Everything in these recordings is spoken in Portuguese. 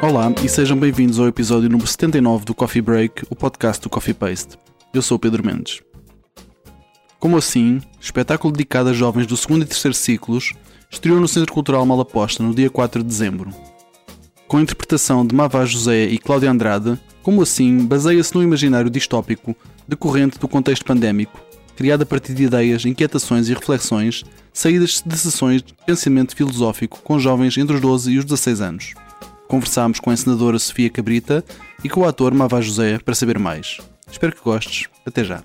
Olá e sejam bem-vindos ao episódio número 79 do Coffee Break, o podcast do Coffee Paste. Eu sou o Pedro Mendes. Como assim, espetáculo dedicado a jovens do segundo e terceiro ciclos, estreou no Centro Cultural Malaposta no dia 4 de dezembro. Com a interpretação de Mavá José e Cláudia Andrade, Como assim baseia-se no imaginário distópico decorrente do contexto pandémico, criado a partir de ideias, inquietações e reflexões saídas de sessões de pensamento filosófico com jovens entre os 12 e os 16 anos conversámos com a encenadora Sofia Cabrita e com o ator Mavá José para saber mais. Espero que gostes. Até já.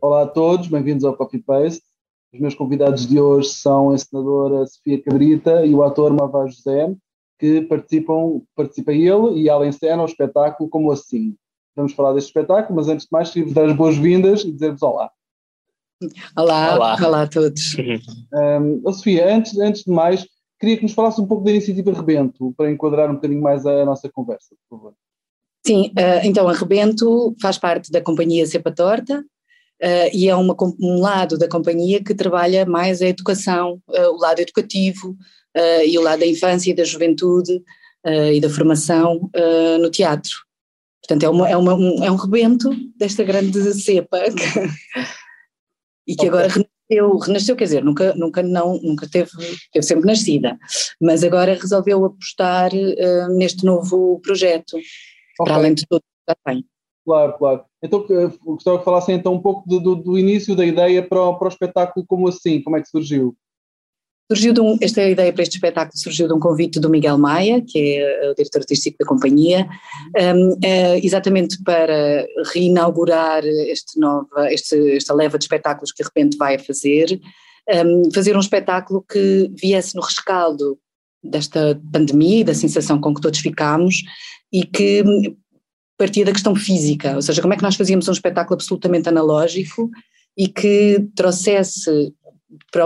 Olá a todos, bem-vindos ao Coffee Paste. Os meus convidados de hoje são a encenadora Sofia Cabrita e o ator Mavá José, que participam, participa ele e ela encena o espetáculo Como Assim. Vamos falar deste espetáculo, mas antes de mais, queria-vos dar as boas-vindas e dizer-vos olá. Olá, olá, olá a todos. Um, Sofia, antes, antes de mais, Queria que nos falasse um pouco da iniciativa Rebento, para enquadrar um bocadinho mais a nossa conversa, por favor. Sim, eh, então a Rebento faz parte da companhia Cepa Torta eh, e é uma, um lado da companhia que trabalha mais a educação, eh, o lado educativo e o lado da infância e da juventude e da formação no teatro. Portanto, é, uma, é, uma, um, é um rebento desta grande cepa e que okay. agora renasceu, renasceu, quer dizer, nunca, nunca não, nunca teve, teve sempre nascida, mas agora resolveu apostar uh, neste novo projeto, okay. para além de tudo que já tem. Claro, claro. Então gostava que falassem então um pouco do, do, do início da ideia para o, para o espetáculo, como assim, como é que surgiu? Surgiu um, esta ideia para este espetáculo surgiu de um convite do Miguel Maia, que é o diretor artístico da companhia, um, é, exatamente para reinaugurar este nova, este, esta leva de espetáculos que de repente vai fazer, um, fazer um espetáculo que viesse no rescaldo desta pandemia e da sensação com que todos ficámos e que partia da questão física, ou seja, como é que nós fazíamos um espetáculo absolutamente analógico e que trouxesse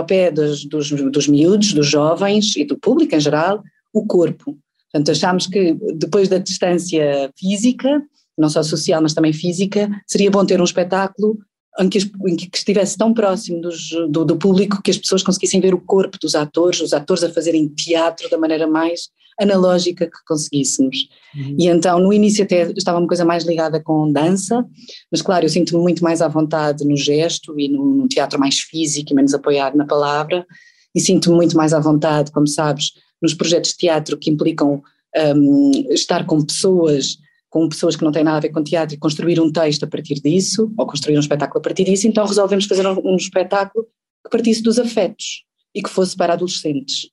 pé dos, dos, dos miúdos, dos jovens e do público em geral, o corpo. Portanto, achámos que depois da distância física, não só social, mas também física, seria bom ter um espetáculo em que, em que estivesse tão próximo dos, do, do, público que as pessoas conseguissem ver o corpo dos atores, os atores a fazerem teatro da maneira mais analógica que conseguíssemos. Uhum. E então, no início até estava uma coisa mais ligada com dança, mas claro, eu sinto-me muito mais à vontade no gesto e no, no teatro mais físico e menos apoiado na palavra, e sinto-me muito mais à vontade, como sabes, nos projetos de teatro que implicam um, estar com pessoas com pessoas que não têm nada a ver com teatro e construir um texto a partir disso, ou construir um espetáculo a partir disso, então resolvemos fazer um, um espetáculo que partisse dos afetos e que fosse para adolescentes.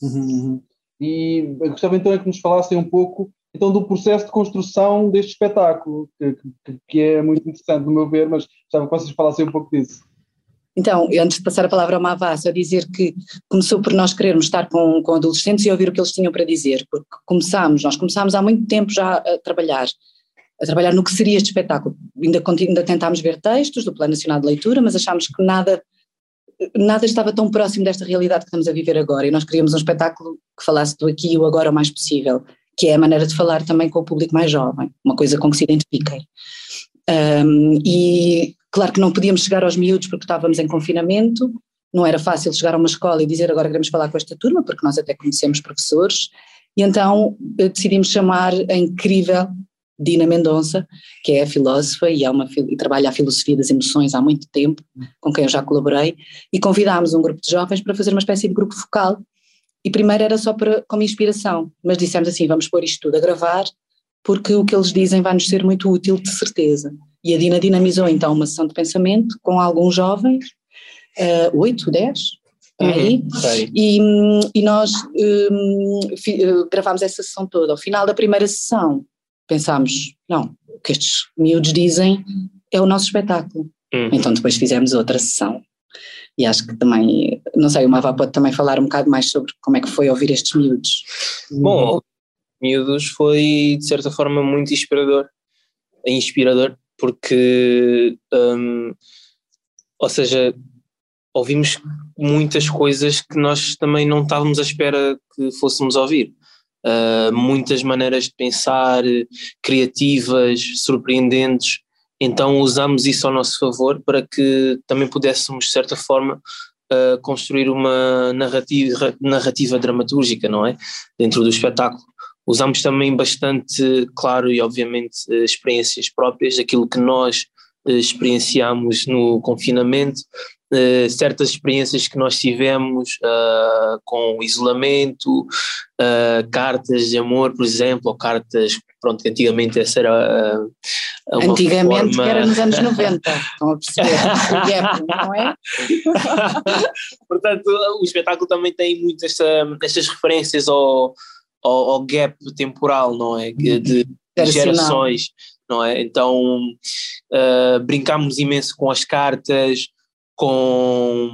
Uhum. uhum. E gostava então é que nos falassem um pouco então do processo de construção deste espetáculo, que, que, que é muito interessante no meu ver, mas gostava que vocês falassem um pouco disso. Então, antes de passar a palavra ao Mavá, só dizer que começou por nós querermos estar com, com adolescentes e ouvir o que eles tinham para dizer, porque começámos, nós começámos há muito tempo já a trabalhar, a trabalhar no que seria este espetáculo. Ainda, ainda tentámos ver textos do Plano Nacional de Leitura, mas achámos que nada nada estava tão próximo desta realidade que estamos a viver agora e nós queríamos um espetáculo que falasse do aqui e o agora o mais possível, que é a maneira de falar também com o público mais jovem, uma coisa com que se identifiquem. Um, e claro que não podíamos chegar aos miúdos porque estávamos em confinamento, não era fácil chegar a uma escola e dizer agora queremos falar com esta turma, porque nós até conhecemos professores, e então eh, decidimos chamar a incrível Dina Mendonça, que é filósofa e, é uma, e trabalha a filosofia das emoções há muito tempo, com quem eu já colaborei, e convidámos um grupo de jovens para fazer uma espécie de grupo focal. E primeiro era só para, como inspiração, mas dissemos assim: vamos pôr isto tudo a gravar, porque o que eles dizem vai nos ser muito útil, de certeza. E a Dina dinamizou então uma sessão de pensamento com alguns jovens, uh, oito, dez, aí, uhum, e, e, nós um, fi, uh, gravámos essa sessão toda. Ao final da primeira sessão, pensámos, não, o que estes miúdos dizem é o nosso espetáculo. Uhum. Então depois fizemos outra sessão. E acho que também, não sei, o Mava pode também falar um bocado mais sobre como é que foi ouvir estes miúdos. Bom, miúdos foi de certa forma muito inspirador, inspirador porque, um, ou seja, ouvimos muitas coisas que nós também não estávamos à espera que fôssemos ouvir uh, muitas maneiras de pensar, criativas, surpreendentes. Então usamos isso ao nosso favor para que também pudéssemos, de certa forma, uh, construir uma narrativa, narrativa dramatúrgica, não é? Dentro do espetáculo. Usamos também bastante, claro, e obviamente, experiências próprias, aquilo que nós experienciamos no confinamento, uh, certas experiências que nós tivemos uh, com o isolamento, uh, cartas de amor, por exemplo, ou cartas, pronto, antigamente essa era uma Antigamente forma... era nos anos 90, estão a perceber, gap, não é? Portanto, o espetáculo também tem muitas estas referências ao, ao, ao, gap temporal, não é? De, de gerações, não é? Então uh, brincámos imenso com as cartas, com,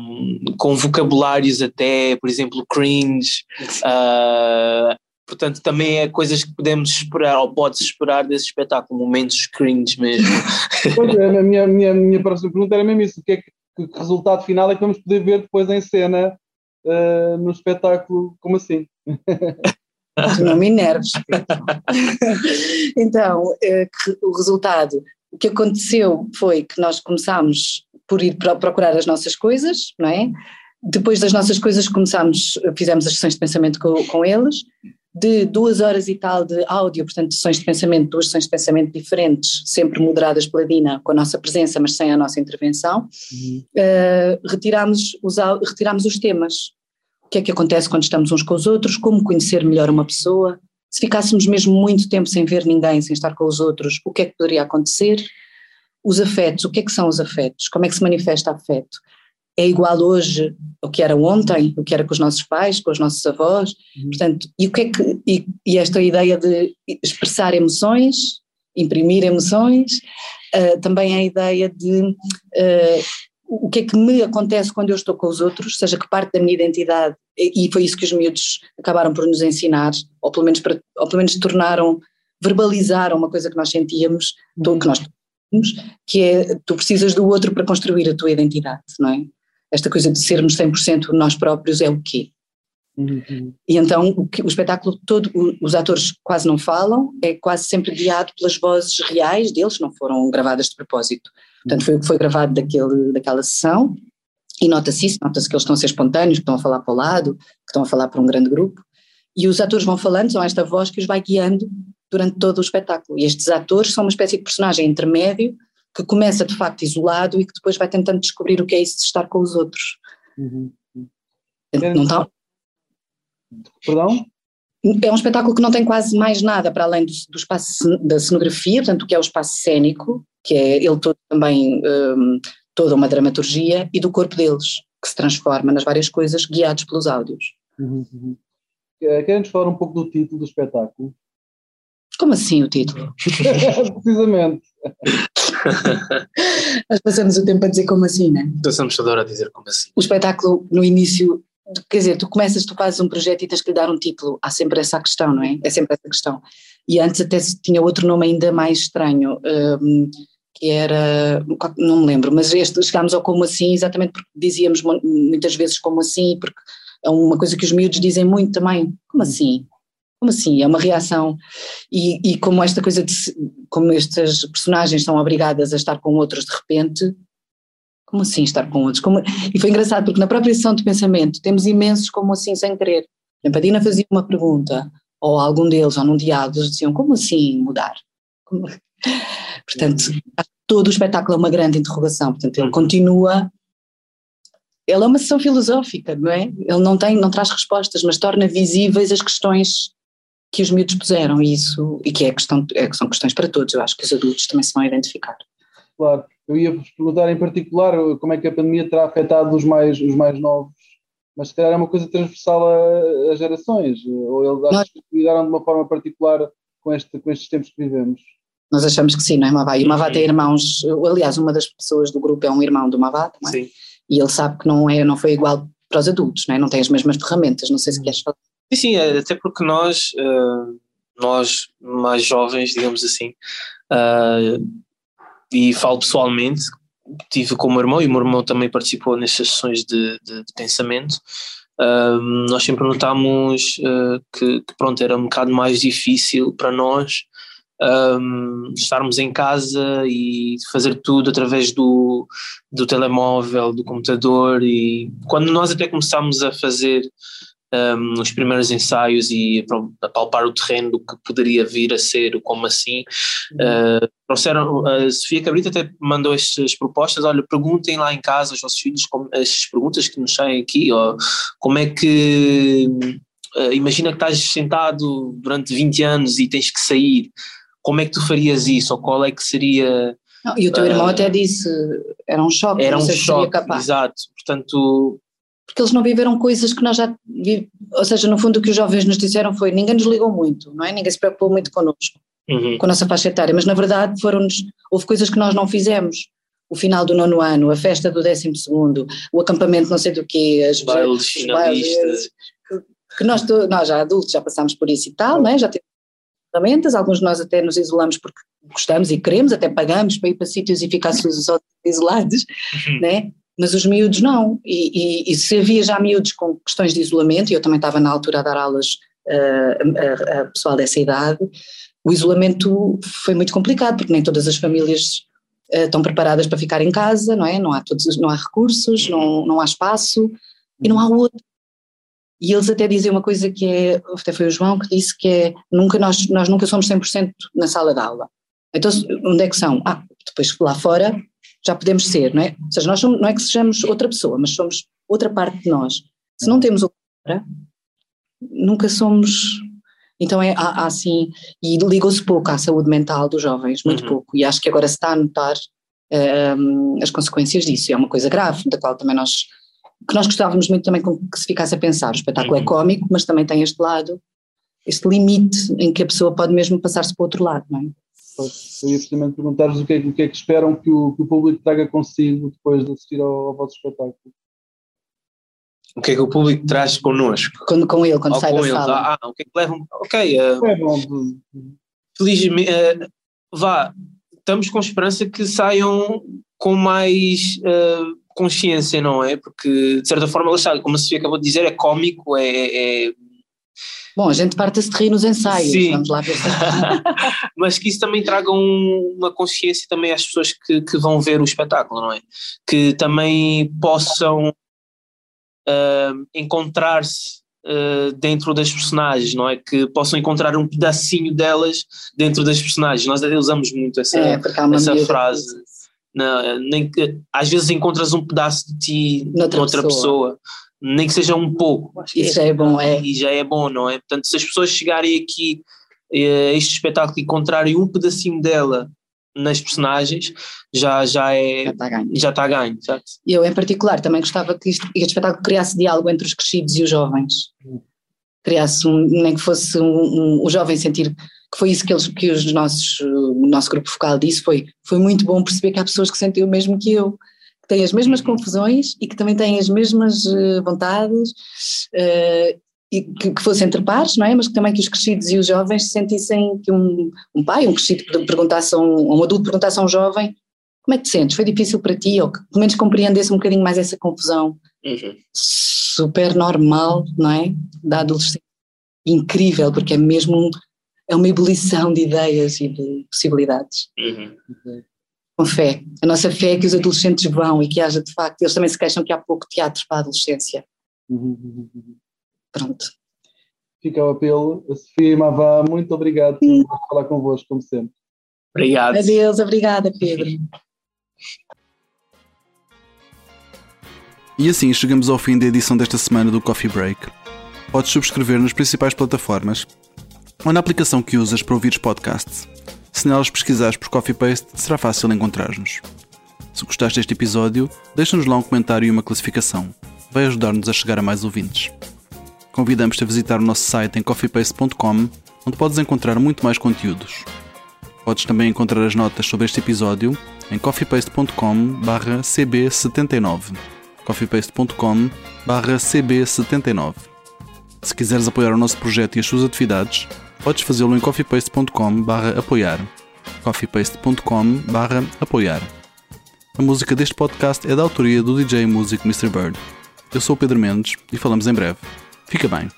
com vocabulários até, por exemplo, cringe. Uh, portanto, também é coisas que podemos esperar, ou pode-se esperar desse espetáculo, momentos cringe mesmo. Pois é, a minha, minha, minha próxima pergunta era mesmo isso: o que, é que, que resultado final é que vamos poder ver depois em cena uh, no espetáculo? Como assim? Não me enerves. então, uh, o resultado, o que aconteceu foi que nós começámos por ir procurar as nossas coisas, não é? Depois das nossas coisas começámos, fizemos as sessões de pensamento com, com eles, de duas horas e tal de áudio, portanto sessões de pensamento, duas sessões de pensamento diferentes, sempre moderadas pela Dina, com a nossa presença, mas sem a nossa intervenção, uhum. uh, retirámos, os, retirámos os temas. O que é que acontece quando estamos uns com os outros, como conhecer melhor uma pessoa, se ficássemos mesmo muito tempo sem ver ninguém, sem estar com os outros, o que é que poderia acontecer? Os afetos, o que é que são os afetos? Como é que se manifesta afeto? É igual hoje o que era ontem, o que era com os nossos pais, com os nossos avós, uhum. portanto, e o que é que, e, e, esta ideia de expressar emoções, imprimir emoções, uh, também a ideia de uh, o que é que me acontece quando eu estou com os outros, seja que parte da minha identidade, e foi isso que os miúdos acabaram por nos ensinar, ou pelo menos, para, ou pelo menos tornaram, verbalizaram uma coisa que nós sentíamos, uhum. que nós que é tu precisas do outro para construir a tua identidade, não é? Esta coisa de sermos 100% nós próprios é o quê? Uhum. E então o, que, o espetáculo todo, os atores quase não falam, é quase sempre guiado pelas vozes reais deles, não foram gravadas de propósito. Portanto, foi o que foi gravado daquele, daquela sessão, e nota-se isso, nota-se que eles estão a ser espontâneos, que estão a falar para o lado, que estão a falar para um grande grupo, e os atores vão falando, são esta voz que os vai guiando durante todo o espetáculo. E estes atores são uma espécie de personagem intermédio que começa de facto isolado e que depois vai tentando descobrir o que é isso de estar com os outros. Uhum. Não está... Perdão? É um espetáculo que não tem quase mais nada para além do, do espaço da cenografia, portanto, o que é o espaço cênico, que é ele todo também, um, toda uma dramaturgia, e do corpo deles, que se transforma nas várias coisas guiados pelos áudios. Uhum. uhum. Querem-nos falar um pouco do título do espetáculo? Como assim o título? Precisamente. Nós passamos o tempo a dizer como assim, né? Passamos toda hora a dizer como assim. O espetáculo, no início, quer dizer, tu começas, tu fazes um projeto e tens que lhe dar um título. Há sempre essa questão, não é? É sempre essa questão. E antes até tinha outro nome ainda mais estranho, um, que era, não me lembro, mas este, chegámos ao como assim exatamente porque dizíamos muitas vezes como assim, porque é uma coisa que os miúdos dizem muito também. Como assim? Como assim? É uma reação. E, e como esta coisa de. Como estas personagens são obrigadas a estar com outros de repente. Como assim estar com outros? Como, e foi engraçado porque na própria sessão de pensamento temos imensos como assim sem querer. A Padina fazia uma pergunta, ou algum deles, ou num diálogo, eles diziam: como assim mudar? Como... Portanto, todo o espetáculo é uma grande interrogação. Portanto, ele continua ele é uma sessão filosófica, não é? Ele não tem, não traz respostas, mas torna visíveis as questões que os miúdos puseram e isso, e que é questão, é, são questões para todos, eu acho que os adultos também se vão identificar. Claro, eu ia-vos perguntar em particular como é que a pandemia terá afetado os mais, os mais novos, mas se calhar é uma coisa transversal a, a gerações, ou eles acham que lidaram de uma forma particular com, este, com estes tempos que vivemos? Nós achamos que sim, não é, Mavá? E o Mavá tem irmãos, aliás, uma das pessoas do grupo é um irmão do Mavá também. Sim e ele sabe que não, é, não foi igual para os adultos, não, é? não tem as mesmas ferramentas, não sei se queres falar. Sim, sim, é, até porque nós, uh, nós mais jovens, digamos assim, uh, e falo pessoalmente, tive com o meu irmão, e o meu irmão também participou nestas sessões de, de, de pensamento, uh, nós sempre notámos que, que, pronto, era um bocado mais difícil para nós estarmos em casa e fazer tudo através do, do telemóvel, do computador e quando nós até começámos a fazer um, os primeiros ensaios e a palpar o terreno do que poderia vir a ser, o como assim. Uh, trouxeram, a Sofia Cabrita até mandou estas propostas, olha, perguntem lá em casa aos vossos filhos como, estas perguntas que nos saem aqui, ou como é que, uh, imagina que estás sentado durante 20 anos e tens que sair, como é que tu farias isso, ou qual é que seria... Não, e o teu uh, irmão até disse, era um choque, era um choque, exato, portanto porque eles não viveram coisas que nós já ou seja, no fundo o que os jovens nos disseram foi ninguém nos ligou muito, não é? Ninguém se preocupou muito connosco, uhum. com a nossa faixa etária, mas na verdade foram-nos, houve coisas que nós não fizemos. O final do nono ano, a festa do décimo segundo, o acampamento não sei do quê, as bailes finalistas. Que nós, nós já adultos já passámos por isso e tal, não é? Já temos ferramentas, alguns de nós até nos isolamos porque gostamos e queremos, até pagamos para ir para sítios e ficar isolados, uhum. né? Mas os miúdos não. E, e, e, se havia já miúdos com questões de isolamento, e eu também estava na altura a dar aulas uh, a, a, pessoal dessa idade, o isolamento foi muito complicado, porque nem todas as famílias uh, estão preparadas para ficar em casa, não é? Não há, todos, não há recursos, não, não há espaço e não há outro. E eles até dizem uma coisa que é, até foi o João que disse que é, nunca nós, nós nunca somos 100% na sala de aula. Então, onde é que são? Ah, depois lá fora já podemos ser, não é? Ou seja, nós somos, não é que sejamos outra pessoa, mas somos outra parte de nós. Se não temos outra, nunca somos. Então é, há, há assim, e ligou-se pouco à saúde mental dos jovens, muito uhum. pouco, e acho que agora se está a notar um, as consequências disso, é uma coisa grave, da qual também nós, que nós gostávamos muito também que se ficasse a pensar, o espetáculo é uhum. é cómico, mas também tem este lado, este limite em que a pessoa pode mesmo passar-se para o outro lado, não é? Eu ia precisamente perguntar-vos o, que é, o que é que esperam que o, que o público traga consigo depois de assistir ao, ao vosso espetáculo. O que é que o público traz connosco? Quando, com ele, quando Ou sai da eles. sala. Ah, ah, o que é que levam? Ok. Uh, felizmente, uh, vá, estamos com esperança que saiam com mais uh, consciência, não é? Porque, de certa forma, como a Sofia acabou de dizer, é cómico, é, é Bom, a gente parte-se de rir nos ensaios, Sim. vamos lá ver. Mas que isso também traga um, uma consciência também às pessoas que, que vão ver o espetáculo, não é? Que também possam uh, encontrar-se uh, dentro das personagens, não é? Que possam encontrar um pedacinho delas dentro das personagens. Nós até usamos muito essa, é, essa frase. Não, nem que, às vezes encontras um pedaço de ti noutra, noutra pessoa. pessoa nem que seja um pouco. Isso já é bom, é. E já é bom, não é? Portanto, se as pessoas chegarem aqui a este espetáculo e encontrarem um pedacinho dela nas personagens, já, já é. Já está ganho. Já está ganho, certo? Eu, em particular, também gostava que este, este espetáculo criasse diálogo entre os crescidos e os jovens. Criasse um, nem que fosse um, um, o jovem sentir que foi isso que, eles, que os nossos, o nosso grupo focal disse, foi, foi muito bom perceber que há pessoas que sentem o mesmo que eu têm as mesmas uhum. confusões e que também têm as mesmas uh, vontades uh, e que, que, fossem entre pares, não é? Mas que também que os crescidos e os jovens sentissem que um, um pai, um crescido perguntasse a um, um adulto perguntasse a um jovem como é que te sentes? Foi difícil para ti? Ou que pelo menos compreendesse um bocadinho mais essa confusão uhum. super normal, não é? Da adolescência. Incrível, porque é mesmo é uma ebulição de ideias e de possibilidades. Uhum. Com fé. A nossa fé é que os adolescentes vão e que haja de facto, eles também se queixam que há pouco teatro para a adolescência. Pronto. Fica o apelo. A Sofia e Mavá, muito obrigado por falar convosco, como sempre. Obrigado. Adeus, obrigada, Pedro. E assim chegamos ao fim da edição desta semana do Coffee Break. Podes subscrever nas principais plataformas ou na aplicação que usas para ouvir os podcasts. Se nelas pesquisares por Coffee Paste, será fácil encontrar-nos. Se gostaste deste episódio, deixa-nos lá um comentário e uma classificação. Vai ajudar-nos a chegar a mais ouvintes. Convidamos-te a visitar o nosso site em coffeepaste.com, onde podes encontrar muito mais conteúdos. Podes também encontrar as notas sobre este episódio em coffeepaste.com cb79 coffeepaste.com cb79 Se quiseres apoiar o nosso projeto e as suas atividades, podes fazê-lo em coffeepaste.com apoiar coffeepaste.com apoiar A música deste podcast é da autoria do DJ Music Mr. Bird. Eu sou o Pedro Mendes e falamos em breve. Fica bem.